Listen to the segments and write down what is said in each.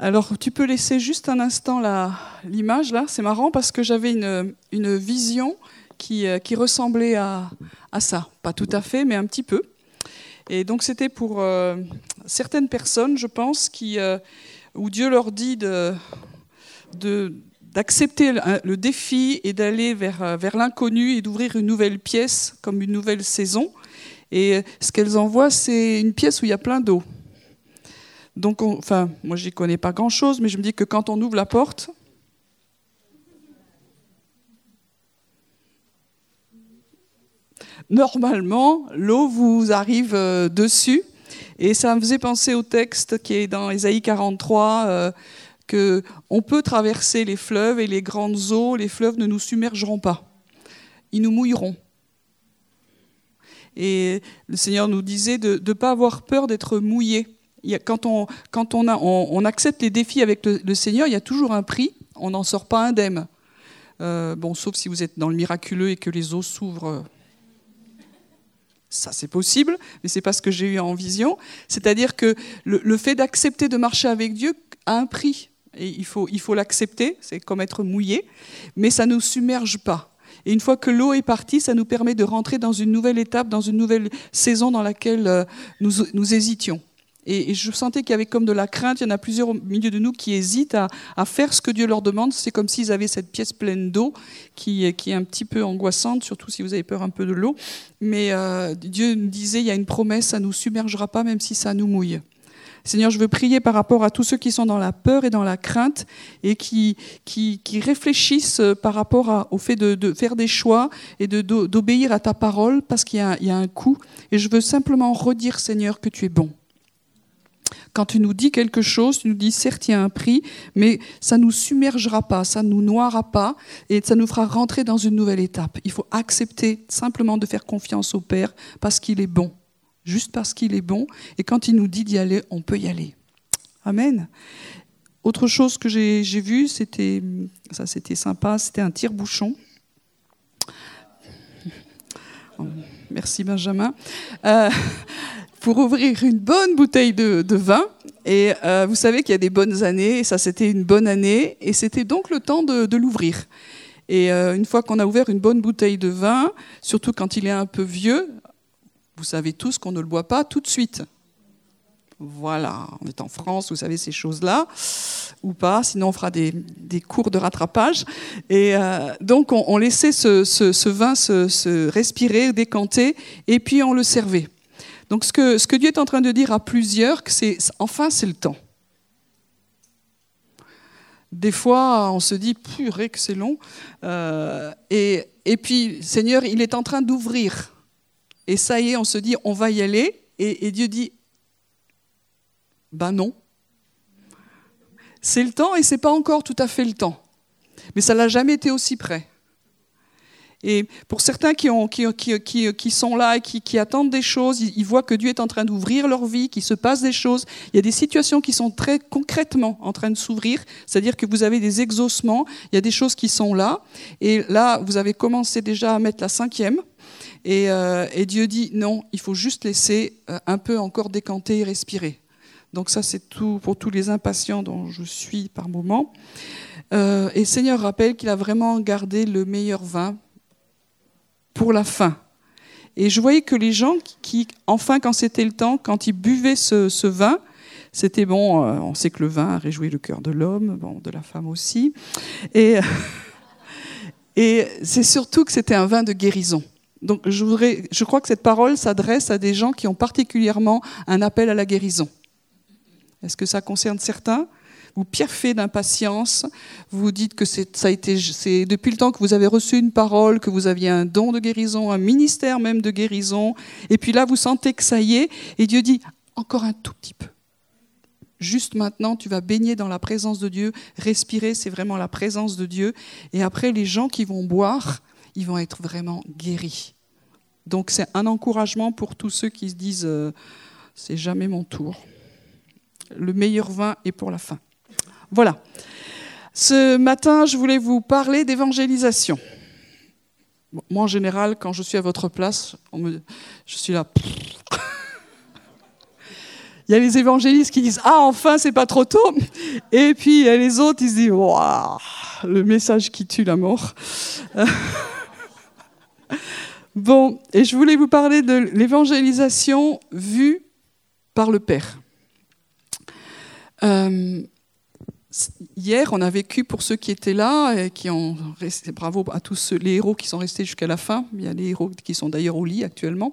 Alors, tu peux laisser juste un instant l'image là. C'est marrant parce que j'avais une, vision qui, euh, ressemblait à, ça. Pas tout à fait, mais un petit peu. Et donc, c'était pour euh, certaines personnes, je pense, qui, euh, où Dieu leur dit de d'accepter le défi et d'aller vers, vers l'inconnu et d'ouvrir une nouvelle pièce comme une nouvelle saison. Et ce qu'elles envoient, c'est une pièce où il y a plein d'eau. Donc, enfin, moi, j'y connais pas grand-chose, mais je me dis que quand on ouvre la porte, normalement, l'eau vous arrive euh, dessus. Et ça me faisait penser au texte qui est dans Ésaïe 43, euh, que on peut traverser les fleuves et les grandes eaux, les fleuves ne nous submergeront pas. Ils nous mouilleront. Et le Seigneur nous disait de ne pas avoir peur d'être mouillé quand, on, accepte les défis avec le, Seigneur, il y a toujours un prix, on n'en sort pas indemne. Euh, bon, sauf si vous êtes dans le miraculeux et que les eaux s'ouvrent. Ça, c'est possible, mais c'est pas ce que j'ai eu en vision. C'est-à-dire que le, fait d'accepter de marcher avec Dieu a un prix. Il faut l'accepter, c'est comme être mouillé, mais ça ne nous submerge pas. Et une fois que l'eau est partie, ça nous permet de rentrer dans une nouvelle étape, dans une nouvelle saison dans laquelle euh, nous hésitions. Et, je sentais qu'il y avait comme de la crainte. Il y en a plusieurs au milieu de nous qui hésitent à, faire ce que Dieu leur demande. C'est comme s'ils avaient cette pièce pleine d'eau qui, est un petit peu angoissante, surtout si vous avez peur un peu de l'eau. Mais euh, Dieu nous disait, il y a une promesse, ça ne nous submergera pas même si ça nous mouille. Seigneur, je veux prier par rapport à tous ceux qui sont dans la peur et dans la crainte et qui, réfléchissent par rapport au fait de, de, faire des choix et d'obéir à ta parole parce qu'il y, y, a un coût. Et je veux simplement redire, Seigneur, que tu es bon. Quand tu nous dis quelque chose, tu nous dis certes il y a un prix, mais ça ne nous submergera pas, ça ne nous noiera pas et ça nous fera rentrer dans une nouvelle étape. Il faut accepter simplement de faire confiance au Père parce qu'il est bon, juste parce qu'il est bon. Et quand il nous dit d'y aller, on peut y aller. Amen. Autre chose que j'ai vu, c'était ça, c'était sympa, c'était un tire-bouchon. Merci Benjamin. Euh, pour ouvrir une bonne bouteille de, vin. Et euh, vous savez qu'il y a des bonnes années, et ça c'était une bonne année, et c'était donc le temps de, l'ouvrir. Et euh, une fois qu'on a ouvert une bonne bouteille de vin, surtout quand il est un peu vieux, vous savez tous qu'on ne le boit pas tout de suite. Voilà, on est en France, vous savez ces choses-là, ou pas, sinon on fera des, cours de rattrapage. Et euh, donc on, laissait ce, vin se, se, respirer, décanter, et puis on le servait. Donc ce que, Dieu est en train de dire à plusieurs, c'est enfin c'est le temps. Des fois, on se dit, purée que c'est long. Euh, et, puis, Seigneur, il est en train d'ouvrir. Et ça y est, on se dit, on va y aller. Et, Dieu dit, ben non. C'est le temps et c'est pas encore tout à fait le temps. Mais ça l'a jamais été aussi près. Et pour certains qui, ont, qui, qui, qui sont là et qui, attendent des choses, ils, voient que Dieu est en train d'ouvrir leur vie, qu'il se passe des choses. Il y a des situations qui sont très concrètement en train de s'ouvrir, c'est-à-dire que vous avez des exaucements, il y a des choses qui sont là. Et là, vous avez commencé déjà à mettre la cinquième. Et, euh, Dieu dit non, il faut juste laisser euh, un peu encore décanter et respirer. Donc ça, c'est tout pour tous les impatients dont je suis par moment. Euh, et Seigneur rappelle qu'il a vraiment gardé le meilleur vin pour la fin. Et je voyais que les gens qui, enfin, quand c'était le temps, quand ils buvaient ce, vin, c'était bon, euh, on sait que le vin réjouit le cœur de l'homme, bon, de la femme aussi. Et, et c'est surtout que c'était un vin de guérison. Donc je, voudrais, je crois que cette parole s'adresse à des gens qui ont particulièrement un appel à la guérison. Est-ce que ça concerne certains? Vous pierrez d'impatience, vous dites que ça a été, c'est depuis le temps que vous avez reçu une parole, que vous aviez un don de guérison, un ministère même de guérison, et puis là vous sentez que ça y est, et Dieu dit encore un tout petit peu. Juste maintenant, tu vas baigner dans la présence de Dieu, respirer, c'est vraiment la présence de Dieu, et après les gens qui vont boire, ils vont être vraiment guéris. Donc c'est un encouragement pour tous ceux qui se disent euh, c'est jamais mon tour. Le meilleur vin est pour la fin. Voilà. Ce matin, je voulais vous parler d'évangélisation. moi, en général, quand je suis à votre place, je suis là. il y a les évangélistes qui disent Ah, enfin, c'est pas trop tôt. Et puis, il y a les autres, ils se disent Waouh, le message qui tue la mort. bon, et je voulais vous parler de l'évangélisation vue par le Père. Euh, hier, on a vécu pour ceux qui étaient là et qui ont bravo à tous les héros qui sont restés jusqu'à la fin. Il y a des héros qui sont d'ailleurs au lit actuellement.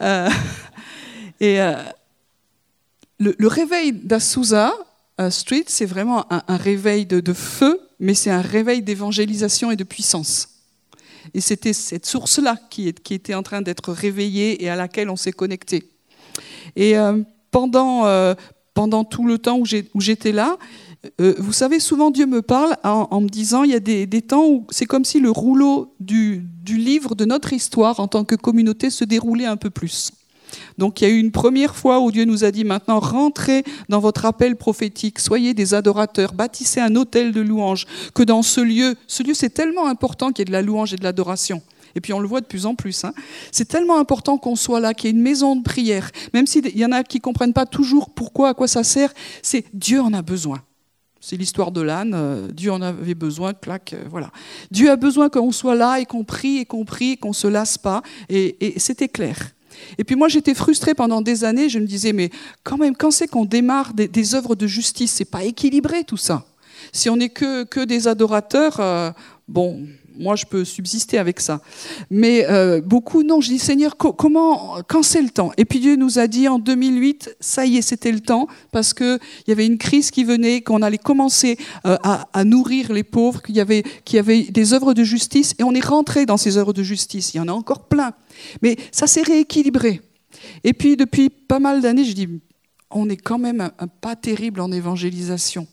Euh, et euh, le, réveil d'Assouza Street, c'est vraiment un, réveil de, feu, mais c'est un réveil d'évangélisation et de puissance. Et c'était cette source-là qui, était en train d'être réveillée et à laquelle on s'est connecté. Et euh, pendant tout le temps où j'étais là, euh, vous savez, souvent Dieu me parle en, me disant, il y a des, temps où c'est comme si le rouleau du, livre de notre histoire en tant que communauté se déroulait un peu plus. Donc il y a eu une première fois où Dieu nous a dit maintenant rentrez dans votre appel prophétique, soyez des adorateurs, bâtissez un hôtel de louange, que dans ce lieu, ce lieu c'est tellement important qu'il y ait de la louange et de l'adoration. Et puis on le voit de plus en plus. Hein. C'est tellement important qu'on soit là, qu'il y ait une maison de prière. Même s'il y en a qui ne comprennent pas toujours pourquoi, à quoi ça sert, c'est Dieu en a besoin. C'est l'histoire de l'âne. Euh, Dieu en avait besoin, clac, euh, voilà. Dieu a besoin qu'on soit là et qu'on prie et qu'on prie, qu'on se lasse pas. Et, c'était clair. Et puis moi, j'étais frustrée pendant des années. Je me disais, mais quand même, quand c'est qu'on démarre des, œuvres de justice, c'est pas équilibré tout ça. Si on n'est que, que des adorateurs, euh, bon, moi, je peux subsister avec ça. Mais euh, beaucoup, non. Je dis, Seigneur, comment, quand c'est le temps? Et puis Dieu nous a dit en 2008, ça y est, c'était le temps, parce qu'il y avait une crise qui venait, qu'on allait commencer euh, à, nourrir les pauvres, qu'il y, avait, des œuvres de justice, et on est rentré dans ces œuvres de justice. Il y en a encore plein. Mais ça s'est rééquilibré. Et puis, depuis pas mal d'années, je dis, on est quand même pas terrible en évangélisation.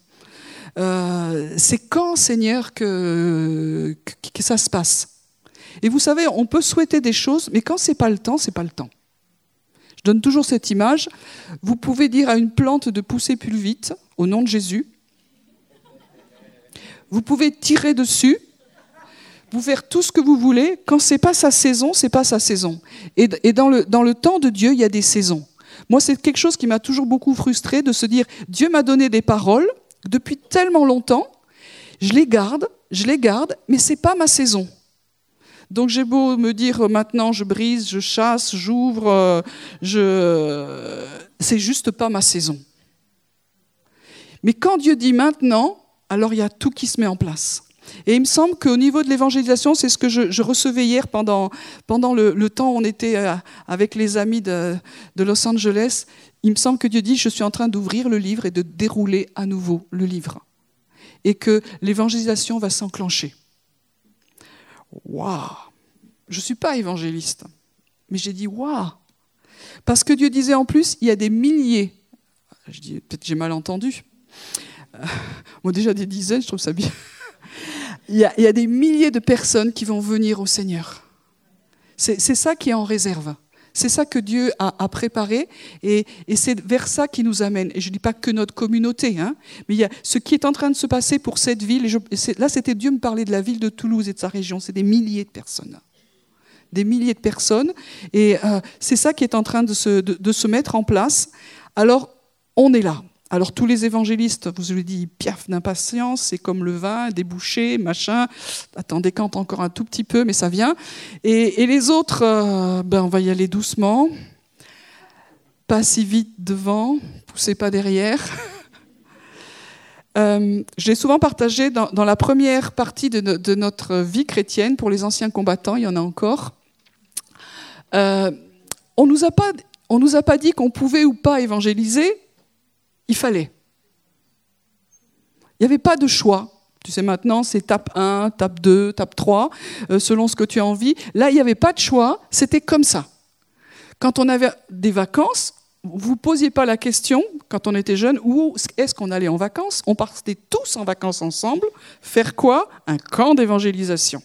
Euh, c'est quand, Seigneur, que, ça se passe? Et vous savez, on peut souhaiter des choses, mais quand c'est pas le temps, c'est pas le temps. Je donne toujours cette image. Vous pouvez dire à une plante de pousser plus vite, au nom de Jésus. Vous pouvez tirer dessus, vous faire tout ce que vous voulez. Quand c'est pas sa saison, c'est pas sa saison. Et, et dans, le, dans le temps de Dieu, il y a des saisons. Moi, c'est quelque chose qui m'a toujours beaucoup frustré de se dire Dieu m'a donné des paroles, depuis tellement longtemps, je les garde, je les garde, mais c'est pas ma saison. Donc j'ai beau me dire maintenant je brise, je chasse, j'ouvre, euh, je c'est juste pas ma saison. Mais quand Dieu dit maintenant, alors il y a tout qui se met en place. Et il me semble qu'au niveau de l'évangélisation, c'est ce que je, recevais hier pendant, pendant le, temps où on était euh, avec les amis de, Los Angeles il me semble que Dieu dit, je suis en train d'ouvrir le livre et de dérouler à nouveau le livre. Et que l'évangélisation va s'enclencher. Waouh Je ne suis pas évangéliste, mais j'ai dit waouh Parce que Dieu disait en plus, il y a des milliers, je dis peut-être j'ai mal entendu, euh, moi déjà des dizaines, je trouve ça bien. Il, y a, des milliers de personnes qui vont venir au Seigneur. C'est ça qui est en réserve. C'est ça que Dieu a, préparé et, c'est vers ça qui nous amène. Et je ne dis pas que notre communauté, hein, mais il y a ce qui est en train de se passer pour cette ville. là, c'était Dieu me parlait de la ville de Toulouse et de sa région. C'est des milliers de personnes. Des milliers de personnes. Et euh, c'est ça qui est en train de se mettre en place. Alors, on est là. Alors tous les évangélistes, vous avez dit, piaf d'impatience, c'est comme le vin, débouché, machin. Attendez, quand encore un tout petit peu, mais ça vient. Et, les autres, euh, ben, on va y aller doucement. Pas si vite devant, poussez pas derrière. euh, je l'ai souvent partagé dans, la première partie de, notre vie chrétienne, pour les anciens combattants, il y en a encore. Euh, on on nous a pas dit qu'on pouvait ou pas évangéliser, il fallait. Il n'y avait pas de choix. Tu sais, maintenant, c'est tape 1, tape 2, tape 3, euh, selon ce que tu as envie. Là, il n'y avait pas de choix, c'était comme ça. Quand on avait des vacances, vous ne posiez pas la question, quand on était jeune, où est-ce qu'on allait en vacances? On partait tous en vacances ensemble. Faire quoi? Un camp d'évangélisation.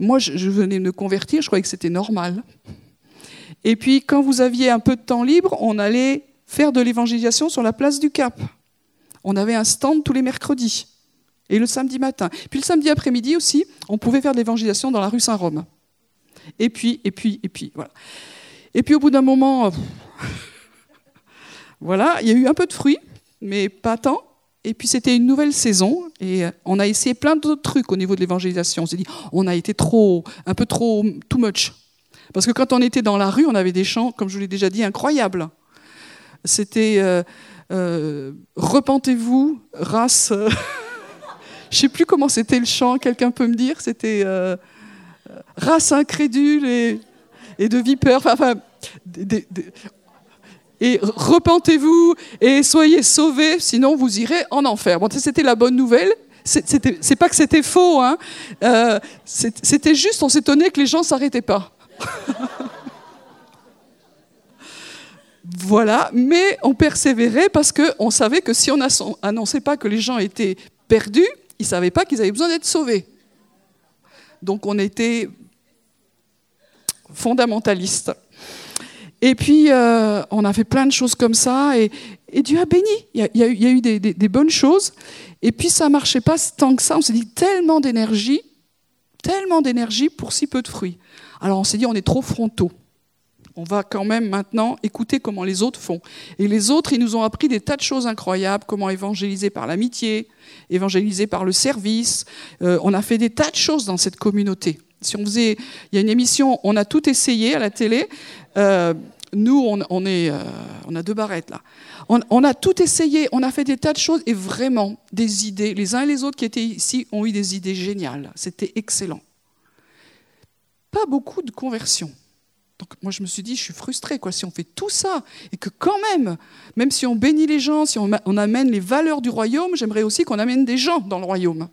Moi, je venais me convertir, je croyais que c'était normal. Et puis, quand vous aviez un peu de temps libre, on allait faire de l'évangélisation sur la place du Cap. On avait un stand tous les mercredis et le samedi matin. Puis le samedi après-midi aussi, on pouvait faire de l'évangélisation dans la rue Saint-Rome. Et puis, et puis, et puis, voilà. Et puis au bout d'un moment, voilà, il y a eu un peu de fruits, mais pas tant. Et puis c'était une nouvelle saison et on a essayé plein d'autres trucs au niveau de l'évangélisation. On s'est dit, on a été trop, un peu trop, too much. Parce que quand on était dans la rue, on avait des chants, comme je vous l'ai déjà dit, incroyables. C'était euh, euh, Repentez-vous, race. je ne sais plus comment c'était le chant, quelqu'un peut me dire C'était euh, race incrédule et, de vipères. Enfin, et repentez-vous et soyez sauvés, sinon vous irez en enfer. C'était la bonne nouvelle. C'est pas que c'était faux, hein. Euh, c'était juste, on s'étonnait que les gens s'arrêtaient pas. voilà, mais on persévérait parce qu'on savait que si on n'annonçait pas que les gens étaient perdus, ils ne savaient pas qu'ils avaient besoin d'être sauvés. Donc on était fondamentaliste. Et puis, euh, on a fait plein de choses comme ça, et, Dieu a béni. Il y a, eu, des, bonnes choses. Et puis, ça ne marchait pas tant que ça. On s'est dit tellement d'énergie, tellement d'énergie pour si peu de fruits. Alors, on s'est dit, on est trop frontaux. On va quand même maintenant écouter comment les autres font. Et les autres, ils nous ont appris des tas de choses incroyables, comment évangéliser par l'amitié, évangéliser par le service. Euh, on a fait des tas de choses dans cette communauté. Si on faisait, il y a une émission, on a tout essayé à la télé. Euh, nous, euh, on a deux barrettes là. On, a tout essayé, on a fait des tas de choses et vraiment des idées. Les uns et les autres qui étaient ici ont eu des idées géniales. C'était excellent. Pas beaucoup de conversions. Donc moi je me suis dit, je suis frustrée quoi. Si on fait tout ça et que quand même, même si on bénit les gens, si on, on amène les valeurs du royaume, j'aimerais aussi qu'on amène des gens dans le royaume.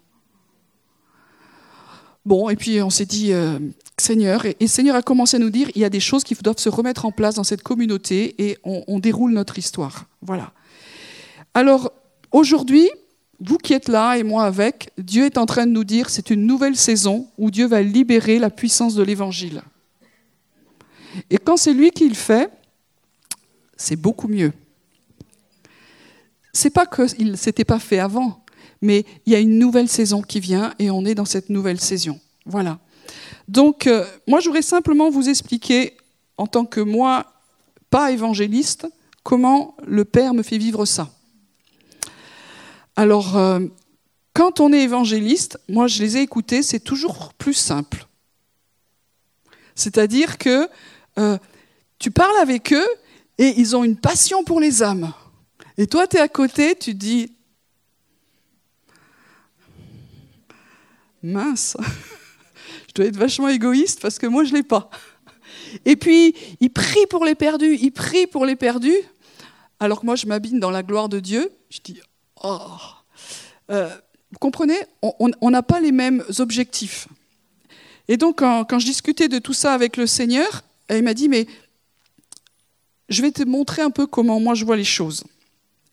Bon, et puis on s'est dit, euh, Seigneur, et, Seigneur a commencé à nous dire, il y a des choses qui doivent se remettre en place dans cette communauté et on, déroule notre histoire. Voilà. Alors, aujourd'hui, vous qui êtes là et moi avec, Dieu est en train de nous dire, c'est une nouvelle saison où Dieu va libérer la puissance de l'Évangile. Et quand c'est lui qui le fait, c'est beaucoup mieux. C'est pas que ne s'était pas fait avant, mais il y a une nouvelle saison qui vient et on est dans cette nouvelle saison. Voilà. Donc, euh, moi, je voudrais simplement vous expliquer, en tant que moi, pas évangéliste, comment le Père me fait vivre ça. Alors, euh, quand on est évangéliste, moi, je les ai écoutés, c'est toujours plus simple. C'est-à-dire que euh, tu parles avec eux et ils ont une passion pour les âmes. Et toi, tu es à côté, tu dis, mince, je dois être vachement égoïste parce que moi je ne l'ai pas. Et puis, il prie pour les perdus, il prie pour les perdus, alors que moi je m'abîme dans la gloire de Dieu. Je dis, oh, euh, vous comprenez, on n'a pas les mêmes objectifs. Et donc, quand, je discutais de tout ça avec le Seigneur, il m'a dit, mais je vais te montrer un peu comment moi je vois les choses.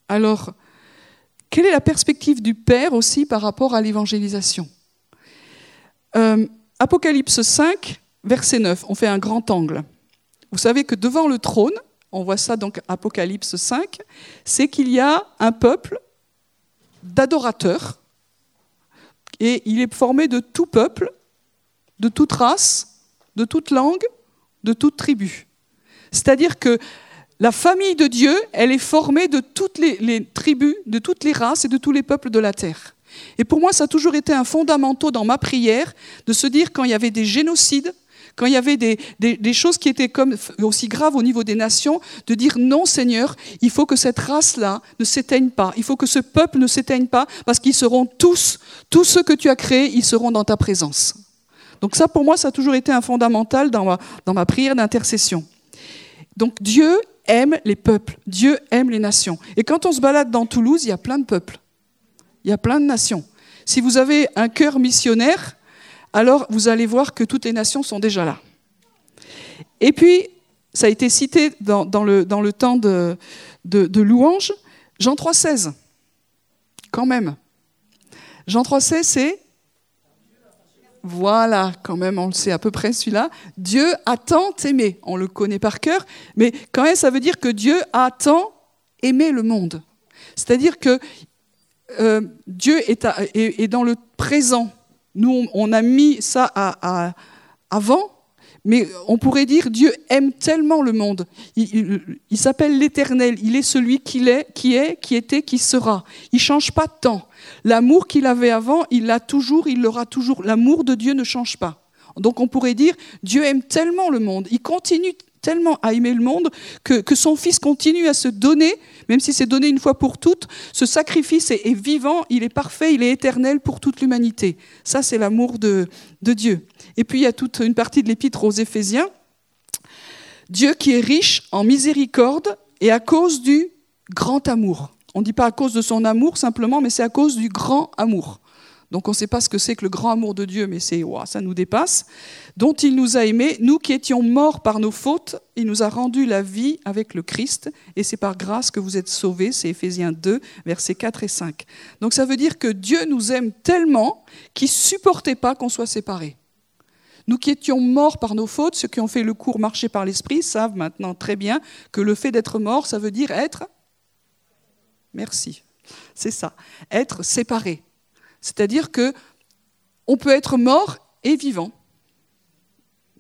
Alors, quelle est la perspective du Père aussi par rapport à l'évangélisation? Euh, Apocalypse 5, verset 9, on fait un grand angle. Vous savez que devant le trône, on voit ça donc Apocalypse 5, c'est qu'il y a un peuple d'adorateurs, et il est formé de tout peuple, de toute race, de toute langue, de toute tribu. C'est-à-dire que la famille de Dieu, elle est formée de toutes les, tribus, de toutes les races et de tous les peuples de la terre. Et pour moi, ça a toujours été un fondamental dans ma prière de se dire quand il y avait des génocides, quand il y avait des, choses qui étaient aussi graves au niveau des nations, de dire non Seigneur, il faut que cette race-là ne s'éteigne pas, il faut que ce peuple ne s'éteigne pas, parce qu'ils seront tous, tous ceux que tu as créés, ils seront dans ta présence. Donc ça, pour moi, ça a toujours été un fondamental dans ma prière d'intercession. Donc Dieu aime les peuples, Dieu aime les nations. Et quand on se balade dans Toulouse, il y a plein de peuples. Il y a plein de nations. Si vous avez un cœur missionnaire, alors vous allez voir que toutes les nations sont déjà là. Et puis, ça a été cité dans, le, temps de, de, louange, Jean 3,16. Quand même. Jean 3,16, c'est. Voilà, quand même, on le sait à peu près celui-là. Dieu a tant aimé. On le connaît par cœur, mais quand même, ça veut dire que Dieu a tant aimé le monde. C'est-à-dire que euh, Dieu est, dans le présent. Nous, on, a mis ça à, avant, Mais on pourrait dire Dieu aime tellement le monde. Il, s'appelle l'Éternel. Il est celui qui est, qui est, qui était, qui sera. Il change pas de temps. L'amour qu'il avait avant, il l'a toujours, il l'aura toujours. L'amour de Dieu ne change pas. Donc on pourrait dire Dieu aime tellement le monde. Il continue tellement à aimer le monde que, son Fils continue à se donner, même si c'est donné une fois pour toutes. Ce sacrifice est, vivant, il est parfait, il est éternel pour toute l'humanité. Ça, c'est l'amour de, de Dieu. Et puis, il y a toute une partie de l'épître aux Éphésiens. Dieu qui est riche en miséricorde et à cause du grand amour. On ne dit pas à cause de son amour simplement, mais c'est à cause du grand amour. Donc on ne sait pas ce que c'est que le grand amour de Dieu, mais c'est ça nous dépasse. Dont il nous a aimés, nous qui étions morts par nos fautes, il nous a rendu la vie avec le Christ, et c'est par grâce que vous êtes sauvés. C'est Éphésiens 2, versets 4 et 5. Donc ça veut dire que Dieu nous aime tellement qu'il supportait pas qu'on soit séparés. Nous qui étions morts par nos fautes, ceux qui ont fait le cours marché par l'esprit savent maintenant très bien que le fait d'être mort, ça veut dire être. Merci. C'est ça. Être séparé. C'est-à-dire que on peut être mort et vivant.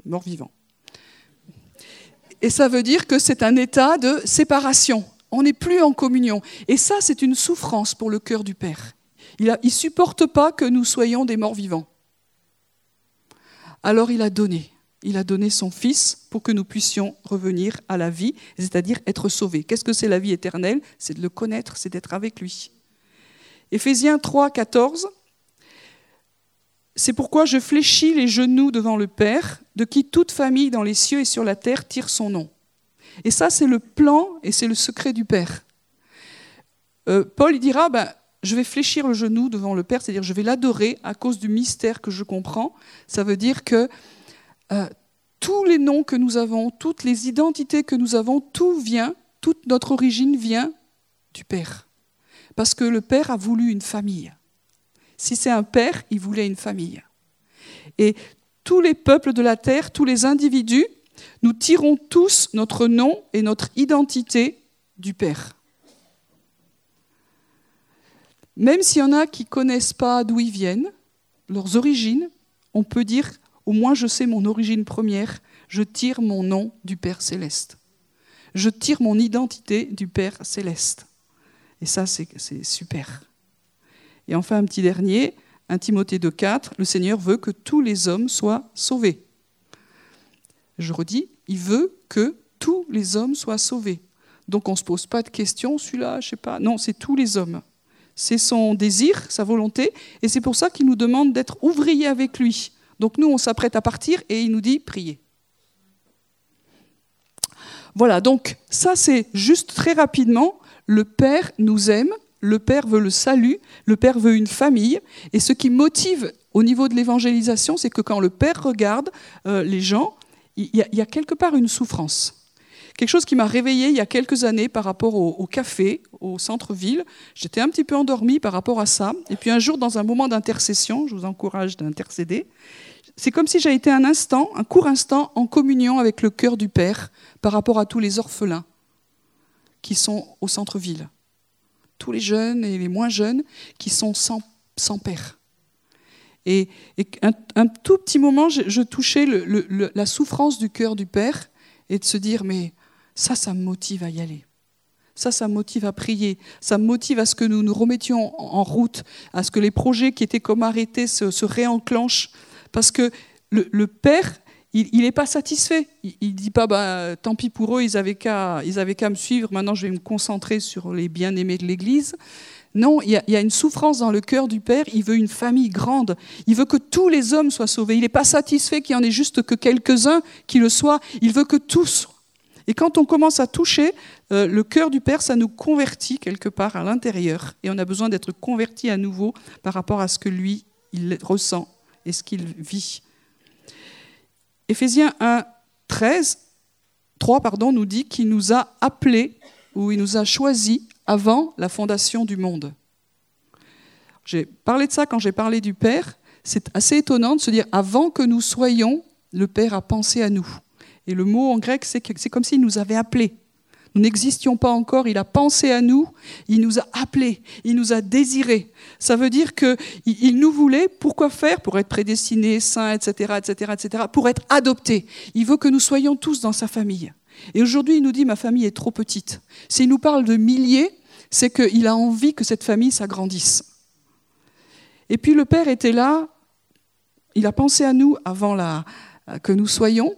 Mort vivant. Et ça veut dire que c'est un état de séparation. On n'est plus en communion. Et ça, c'est une souffrance pour le cœur du Père. Il ne supporte pas que nous soyons des morts vivants. Alors il a donné. Il a donné son Fils pour que nous puissions revenir à la vie, c'est-à-dire être sauvés. Qu'est-ce que c'est la vie éternelle? C'est de le connaître, c'est d'être avec lui. Éphésiens 3, 14. C'est pourquoi je fléchis les genoux devant le Père, de qui toute famille dans les cieux et sur la terre tire son nom. Et ça, c'est le plan et c'est le secret du Père. Euh, Paul il dira, ben, je vais fléchir le genou devant le Père, c'est-à-dire je vais l'adorer à cause du mystère que je comprends. Ça veut dire que euh, tous les noms que nous avons, toutes les identités que nous avons, tout vient, toute notre origine vient du Père. Parce que le Père a voulu une famille. Si c'est un Père, il voulait une famille. Et tous les peuples de la terre, tous les individus, nous tirons tous notre nom et notre identité du Père. Même s'il y en a qui ne connaissent pas d'où ils viennent, leurs origines, on peut dire, au moins je sais mon origine première, je tire mon nom du Père céleste. Je tire mon identité du Père céleste. Et ça, c'est super. Et enfin, un petit dernier, 1 Timothée 2,4, le Seigneur veut que tous les hommes soient sauvés. Je redis, il veut que tous les hommes soient sauvés. Donc on ne se pose pas de questions, celui-là, je sais pas. Non, c'est tous les hommes. C'est son désir, sa volonté, et c'est pour ça qu'il nous demande d'être ouvriers avec lui. Donc nous, on s'apprête à partir et il nous dit priez. Voilà, donc ça c'est juste très rapidement le Père nous aime, le Père veut le salut, le Père veut une famille. Et ce qui motive au niveau de l'évangélisation, c'est que quand le Père regarde euh, les gens, il y, a, quelque part une souffrance. Quelque chose qui m'a réveillée il y a quelques années par rapport au, café, au centre-ville. J'étais un petit peu endormie par rapport à ça. Et puis un jour, dans un moment d'intercession, je vous encourage d'intercéder, c'est comme si j'avais été un instant, un court instant, en communion avec le cœur du Père par rapport à tous les orphelins qui sont au centre-ville. Tous les jeunes et les moins jeunes qui sont sans, sans père. Et, un, tout petit moment, je, touchais la souffrance du cœur du père et de se dire, mais ça, ça me motive à y aller. Ça, ça me motive à prier. Ça me motive à ce que nous nous remettions en route, à ce que les projets qui étaient comme arrêtés se, réenclenchent. Parce que le Père il n'est pas satisfait. Il ne dit pas, bah, tant pis pour eux, ils avaient qu'à me suivre, maintenant je vais me concentrer sur les bien-aimés de l'Église. Non, il y, a, une souffrance dans le cœur du Père, il veut une famille grande, il veut que tous les hommes soient sauvés, il n'est pas satisfait qu'il y en ait juste que quelques-uns qui le soient, il veut que tous. Et quand on commence à toucher euh, le cœur du Père, ça nous convertit quelque part à l'intérieur, et on a besoin d'être converti à nouveau par rapport à ce que lui, il ressent et ce qu'il vit. Éphésiens 1, 13, 3 pardon, nous dit qu'il nous a appelés ou il nous a choisis avant la fondation du monde. J'ai parlé de ça quand j'ai parlé du Père. C'est assez étonnant de se dire avant que nous soyons, le Père a pensé à nous. Et le mot en grec, c'est comme s'il nous avait appelés. Nous n'existions pas encore, il a pensé à nous, il nous a appelés, il nous a désirés. Ça veut dire qu'il nous voulait, pourquoi faire? Pour être prédestinés, saints, etc., etc., etc., pour être adoptés. Il veut que nous soyons tous dans sa famille. Et aujourd'hui, il nous dit, ma famille est trop petite. S'il nous parle de milliers, c'est qu'il a envie que cette famille s'agrandisse. Et puis le Père était là, il a pensé à nous avant que nous soyons.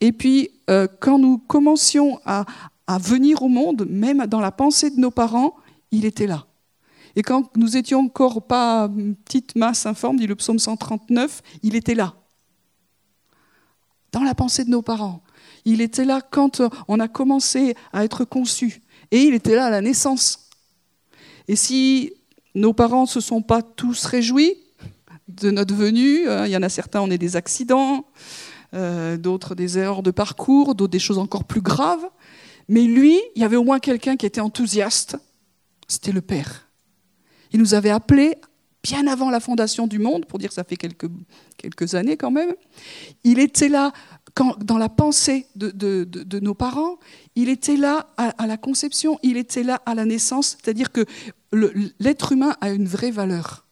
Et puis, euh, quand nous commencions à, à venir au monde, même dans la pensée de nos parents, il était là. Et quand nous étions encore pas petite masse informe, dit le psaume 139, il était là. Dans la pensée de nos parents. Il était là quand on a commencé à être conçu. Et il était là à la naissance. Et si nos parents ne se sont pas tous réjouis de notre venue, hein, il y en a certains, on est des accidents, euh, d'autres des erreurs de parcours, d'autres des choses encore plus graves. Mais lui, il y avait au moins quelqu'un qui était enthousiaste, c'était le Père. Il nous avait appelés bien avant la fondation du monde, pour dire que ça fait quelques, années quand même. Il était là dans la pensée de, de, nos parents, il était là à, la conception, il était là à la naissance, c'est-à-dire que l'être humain a une vraie valeur,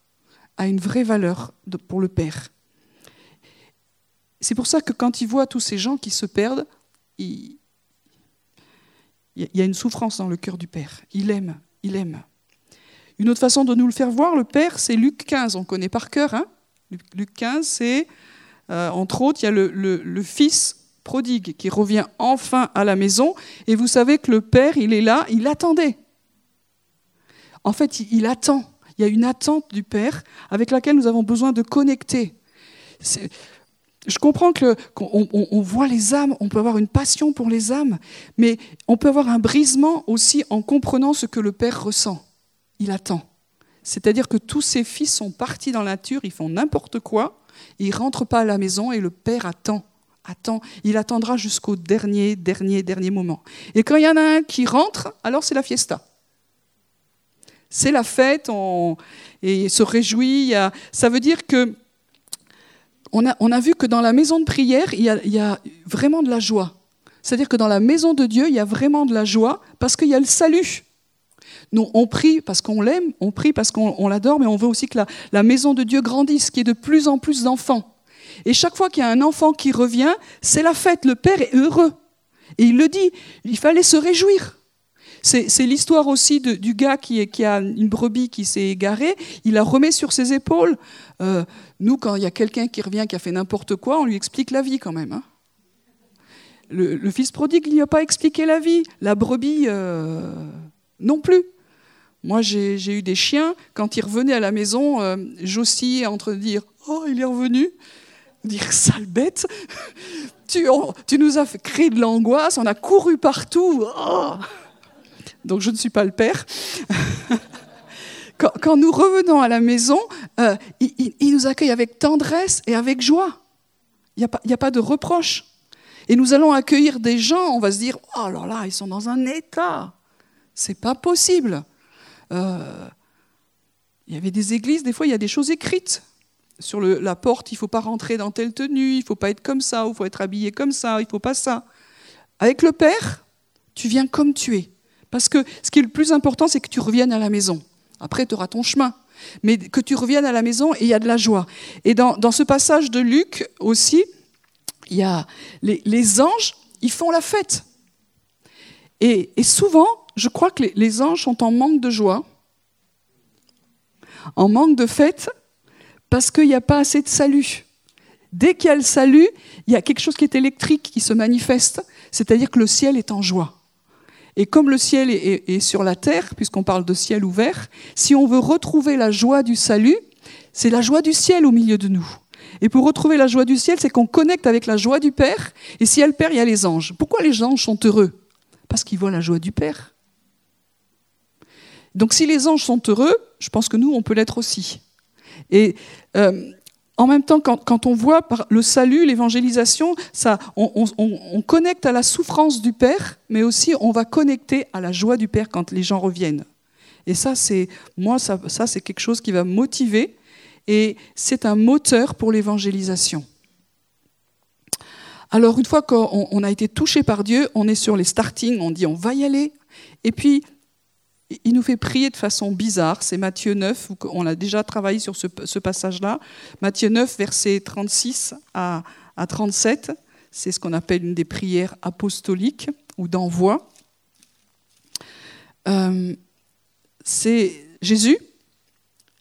a une vraie valeur pour le Père. C'est pour ça que quand il voit tous ces gens qui se perdent, il, il y a une souffrance dans le cœur du Père. Il aime, il aime. Une autre façon de nous le faire voir, le Père, c'est Luc 15. On connaît par cœur. Hein Luc 15, c'est, euh, entre autres, il y a le, fils prodigue qui revient enfin à la maison. Et vous savez que le Père, il est là, il attendait. En fait, il, attend. Il y a une attente du Père avec laquelle nous avons besoin de connecter. Je comprends que qu'on on, voit les âmes, on peut avoir une passion pour les âmes, mais on peut avoir un brisement aussi en comprenant ce que le Père ressent. Il attend. C'est-à-dire que tous ses fils sont partis dans la nature, ils font n'importe quoi, ils rentrent pas à la maison et le Père attend. Attend. Il attendra jusqu'au dernier, dernier, dernier moment. Et quand il y en a un qui rentre, alors c'est la fiesta. C'est la fête, on, et il se réjouit. Ça veut dire que on a, vu que dans la maison de prière, il y a, vraiment de la joie. C'est-à-dire que dans la maison de Dieu, il y a vraiment de la joie parce qu'il y a le salut. On prie parce qu'on l'aime, on prie parce qu'on l'adore, mais on veut aussi que la, maison de Dieu grandisse, qu'il y ait de plus en plus d'enfants. Et chaque fois qu'il y a un enfant qui revient, c'est la fête. Le Père est heureux. Et il le dit, il fallait se réjouir. C'est l'histoire aussi du gars qui, a une brebis qui s'est égarée, il la remet sur ses épaules. Euh, nous, quand il y a quelqu'un qui revient, qui a fait n'importe quoi, on lui explique la vie quand même. Hein. Le, fils prodigue, n'y a pas expliqué la vie. La brebis, euh, non plus. Moi, j'ai eu des chiens, quand ils revenaient à la maison, euh, entre dire Oh, il est revenu dire sale bête, tu, tu, nous as fait créer de l'angoisse, on a couru partout. Oh. Donc je ne suis pas le père. quand, nous revenons à la maison, euh, il, nous accueille avec tendresse et avec joie. Il n'y a, pas de reproche. Et nous allons accueillir des gens, on va se dire, oh alors là, ils sont dans un état. C'est pas possible. Euh, il y avait des églises, des fois, il y a des choses écrites. Sur la porte, il ne faut pas rentrer dans telle tenue, il ne faut pas être comme ça, il faut être habillé comme ça, il ne faut pas ça. Avec le Père, tu viens comme tu es. Parce que ce qui est le plus important, c'est que tu reviennes à la maison. Après, tu auras ton chemin. Mais que tu reviennes à la maison et il y a de la joie. Et dans, ce passage de Luc aussi, les, anges, ils font la fête. Et, souvent, je crois que les, anges sont en manque de joie, en manque de fête, parce qu'il n'y a pas assez de salut. Dès qu'il y a le salut, il y a quelque chose qui est électrique qui se manifeste, c'est-à-dire que le ciel est en joie. Et comme le ciel est, sur la terre, puisqu'on parle de ciel ouvert, si on veut retrouver la joie du salut, c'est la joie du ciel au milieu de nous. Et pour retrouver la joie du ciel, c'est qu'on connecte avec la joie du Père. Et si elle le Père, il y a les anges. Pourquoi les anges sont heureux? Parce qu'ils voient la joie du Père. Donc si les anges sont heureux, je pense que nous, on peut l'être aussi. Et euh, en même temps, quand, on voit par le salut, l'évangélisation, ça, on, connecte à la souffrance du Père, mais aussi on va connecter à la joie du Père quand les gens reviennent. Et ça, c'est moi, ça, c'est quelque chose qui va motiver, et c'est un moteur pour l'évangélisation. Alors une fois qu'on a été touché par Dieu, on est sur les starting, on dit on va y aller. Et puis, il nous fait prier de façon bizarre. C'est Matthieu 9, on a déjà travaillé sur ce, passage-là. Matthieu 9, versets 36 à, 37. C'est ce qu'on appelle une des prières apostoliques ou d'envoi. Euh, c'est Jésus,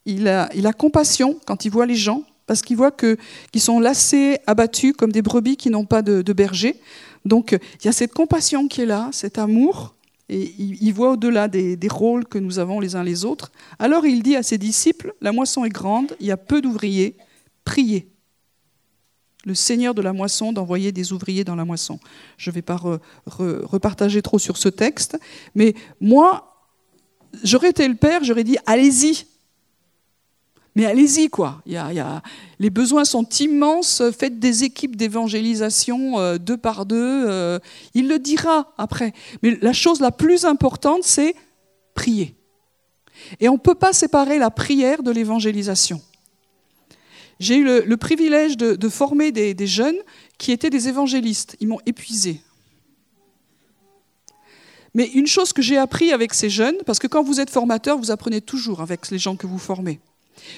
il a, il a compassion quand il voit les gens, parce qu'il voit qu'ils sont lassés, abattus comme des brebis qui n'ont pas de, berger. Donc il y a cette compassion qui est là, cet amour, et il, voit au-delà des, rôles que nous avons les uns les autres. Alors il dit à ses disciples, la moisson est grande, il y a peu d'ouvriers, priez. Le Seigneur de la moisson d'envoyer des ouvriers dans la moisson. Je ne vais pas repartager trop sur ce texte, mais moi, j'aurais été le Père, j'aurais dit, allez-y, mais allez-y, quoi. Y a, Les besoins sont immenses. Faites des équipes d'évangélisation euh, deux par deux. Euh, il le dira après. Mais la chose la plus importante, c'est prier. Et on ne peut pas séparer la prière de l'évangélisation. J'ai eu le, privilège de, former des, jeunes qui étaient des évangélistes. Ils m'ont épuisé. Mais une chose que j'ai appris avec ces jeunes, parce que quand vous êtes formateur, vous apprenez toujours avec les gens que vous formez.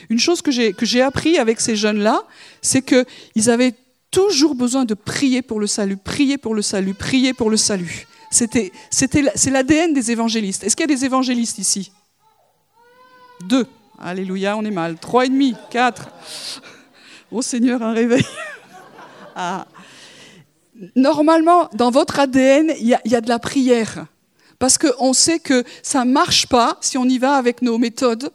Une chose que j'ai appris avec ces jeunes-là, c'est qu'ils avaient toujours besoin de prier pour le salut, prier pour le salut, prier pour le salut. C'était, c'est l'ADN des évangélistes. Est-ce qu'il y a des évangélistes ici? Deux. Alléluia, on est mal. Trois et demi, quatre. Oh Seigneur, un réveil. Ah. Normalement, dans votre ADN, il y, y, a de la prière. Parce qu'on sait que ça ne marche pas si on y va avec nos méthodes,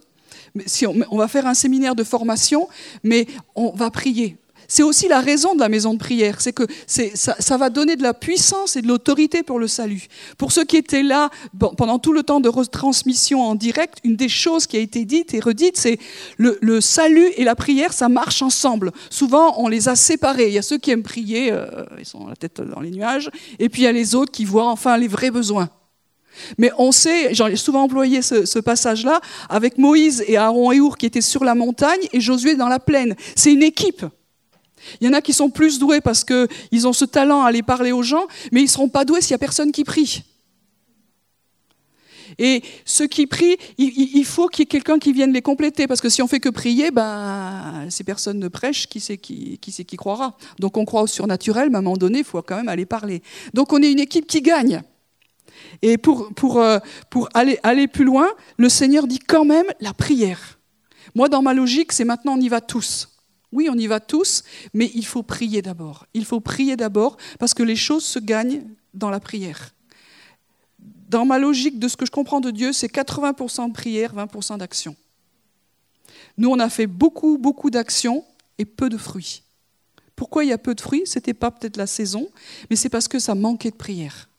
si on, va faire un séminaire de formation, mais on va prier. C'est aussi la raison de la maison de prière, c'est que ça, va donner de la puissance et de l'autorité pour le salut. Pour ceux qui étaient là pendant tout le temps de retransmission en direct, une des choses qui a été dite et redite, c'est le, le salut et la prière, ça marche ensemble. Souvent, on les a séparés. Il y a ceux qui aiment prier, euh, ils sont la tête dans les nuages, et puis il y a les autres qui voient enfin les vrais besoins. Mais on sait, j'ai souvent employé ce, passage-là, avec Moïse et Aaron et Our qui étaient sur la montagne et Josué dans la plaine. C'est une équipe. Il y en a qui sont plus doués parce qu'ils ont ce talent à aller parler aux gens, mais ils ne seront pas doués s'il n'y a personne qui prie. Et ceux qui prient, il, faut qu'il y ait quelqu'un qui vienne les compléter, parce que si on fait que prier, ben, si personne ne prêche, qui qui, qui, qui croira? Donc on croit au surnaturel, mais à un moment donné, il faut quand même aller parler. Donc on est une équipe qui gagne. Et pour, euh, aller, plus loin, le Seigneur dit quand même la prière. Moi, dans ma logique, c'est maintenant on y va tous. Oui, on y va tous, mais il faut prier d'abord. Il faut prier d'abord parce que les choses se gagnent dans la prière. Dans ma logique de ce que je comprends de Dieu, c'est 80% de prière, 20% d'action. Nous, on a fait beaucoup, beaucoup d'actions et peu de fruits. Pourquoi il y a peu de fruits? Ce n'était pas peut-être la saison, mais c'est parce que ça manquait de prière.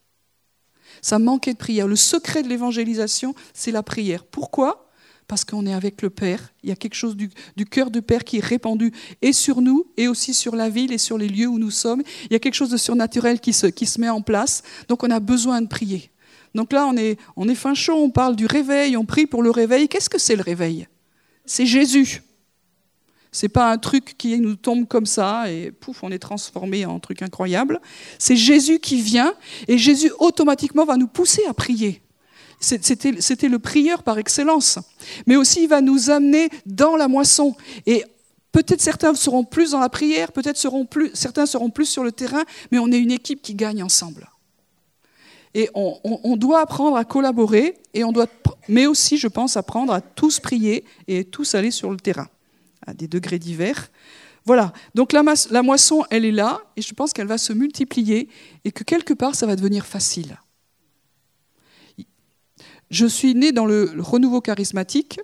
Ça manquait de prière. Le secret de l'évangélisation, c'est la prière. Pourquoi? Parce qu'on est avec le Père. Il y a quelque chose du, cœur du Père qui est répandu et sur nous, et aussi sur la ville et sur les lieux où nous sommes. Il y a quelque chose de surnaturel qui se, qui se met en place. Donc on a besoin de prier. Donc là, on est, on est fin chaud, on parle du réveil, on prie pour le réveil. Qu'est-ce que c'est le réveil? C'est Jésus. C'est pas un truc qui nous tombe comme ça et pouf, on est transformé en truc incroyable. C'est Jésus qui vient et Jésus automatiquement va nous pousser à prier. C'était le prieur par excellence. Mais aussi, il va nous amener dans la moisson. Et peut-être certains seront plus dans la prière, peut-être plus, certains seront plus sur le terrain, mais on est une équipe qui gagne ensemble. Et on, on doit apprendre à collaborer, et on doit, mais aussi, je pense, apprendre à tous prier et tous aller sur le terrain à des degrés divers. Voilà, donc la, moisson, elle est là, et je pense qu'elle va se multiplier, et que quelque part, ça va devenir facile. Je suis né dans le renouveau charismatique,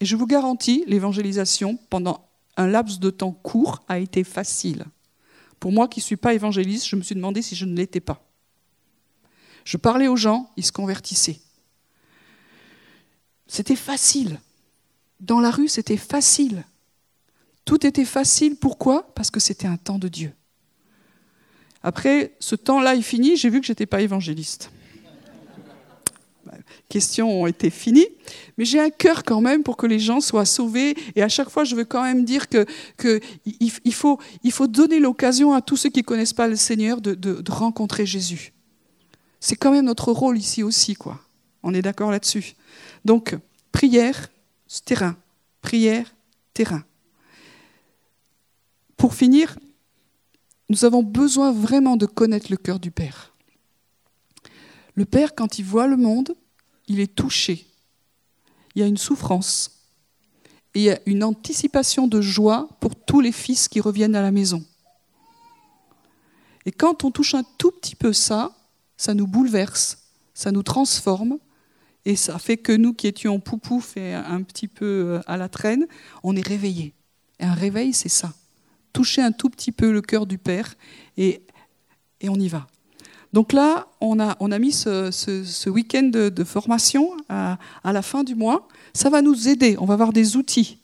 et je vous garantis, l'évangélisation, pendant un laps de temps court, a été facile. Pour moi qui ne suis pas évangéliste, je me suis demandé si je ne l'étais pas. Je parlais aux gens, ils se convertissaient. C'était facile. Dans la rue, c'était facile. Tout était facile. Pourquoi? Parce que c'était un temps de Dieu. Après, ce temps-là est fini, j'ai vu que je n'étais pas évangéliste. questions ont été finies. Mais j'ai un cœur quand même pour que les gens soient sauvés. Et à chaque fois, je veux quand même dire que, faut, il faut donner l'occasion à tous ceux qui ne connaissent pas le Seigneur de, de, rencontrer Jésus. C'est quand même notre rôle ici aussi, quoi. On est d'accord là-dessus. Donc, prière, terrain. Prière, terrain. Pour finir, nous avons besoin vraiment de connaître le cœur du Père. Le Père, quand il voit le monde, il est touché. Il y a une souffrance. Et il y a une anticipation de joie pour tous les fils qui reviennent à la maison. Et quand on touche un tout petit peu ça, ça nous bouleverse, ça nous transforme, et ça fait que nous qui étions poupouf et un petit peu euh, à la traîne, on est réveillés. Et un réveil, c'est ça. Toucher un tout petit peu le cœur du Père, et, on y va. Donc là, on a, on a mis ce, week-end de, formation à, la fin du mois. Ça va nous aider, on va avoir des outils.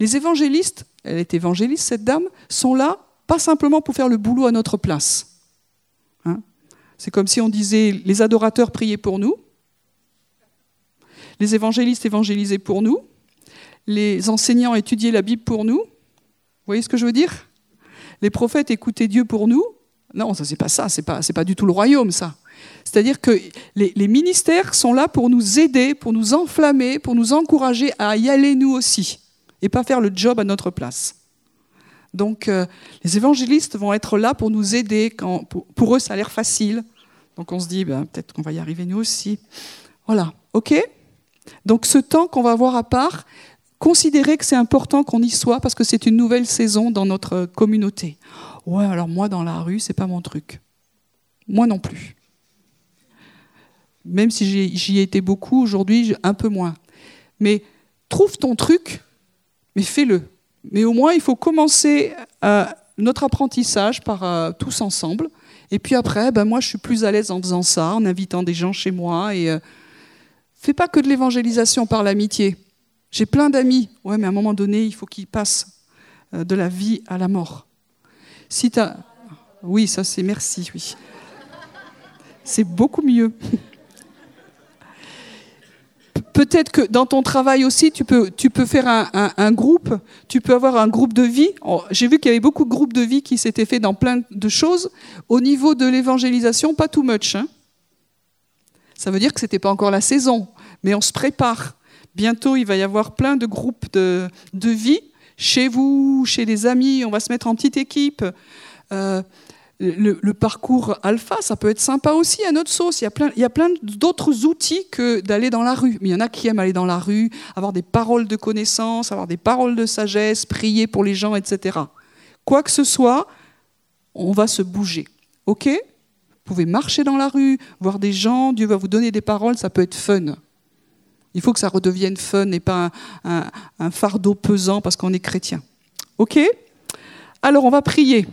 Les évangélistes, elle est évangéliste cette dame, sont là pas simplement pour faire le boulot à notre place. Hein C'est comme si on disait les adorateurs priaient pour nous, les évangélistes évangélisaient pour nous, les enseignants étudiaient la Bible pour nous. Vous voyez ce que je veux dire? Les prophètes écoutaient Dieu pour nous, non, ça c'est pas ça, c'est pas, pas du tout le royaume, ça. C'est-à-dire que les, ministères sont là pour nous aider, pour nous enflammer, pour nous encourager à y aller nous aussi, et pas faire le job à notre place. Donc euh, les évangélistes vont être là pour nous aider, quand, pour, eux ça a l'air facile. Donc on se dit, ben, peut-être qu'on va y arriver nous aussi. Voilà, ok? Donc ce temps qu'on va avoir à part, considérez que c'est important qu'on y soit parce que c'est une nouvelle saison dans notre communauté. Ouais, alors moi dans la rue, c'est pas mon truc. Moi non plus. Même si j'y ai été beaucoup, aujourd'hui, un peu moins. Mais trouve ton truc, mais fais-le. Mais au moins, il faut commencer euh, notre apprentissage par euh, tous ensemble. Et puis après, ben moi, je suis plus à l'aise en faisant ça, en invitant des gens chez moi. Et euh, fais pas que de l'évangélisation par l'amitié. J'ai plein d'amis. Ouais, mais à un moment donné, il faut qu'ils passent de la vie à la mort. Si as... Oui, ça c'est merci, oui. C'est beaucoup mieux. Peut-être que dans ton travail aussi, tu peux, tu peux faire un, groupe, tu peux avoir un groupe de vie. Oh, j'ai vu qu'il y avait beaucoup de groupes de vie qui s'étaient faits dans plein de choses. Au niveau de l'évangélisation, pas too much. Hein. Ça veut dire que ce n'était pas encore la saison, mais on se prépare. Bientôt, il va y avoir plein de groupes de, vie chez vous, chez des amis, on va se mettre en petite équipe. Euh, le, parcours alpha, ça peut être sympa aussi à notre sauce. Il y a plein, il y a plein d'autres outils que d'aller dans la rue. Mais il y en a qui aiment aller dans la rue, avoir des paroles de connaissance, avoir des paroles de sagesse, prier pour les gens, etc. Quoi que ce soit, on va se bouger. OK? Vous pouvez marcher dans la rue, voir des gens, Dieu va vous donner des paroles, ça peut être fun. Il faut que ça redevienne fun et pas un, fardeau pesant parce qu'on est chrétien. OK? Alors on va prier.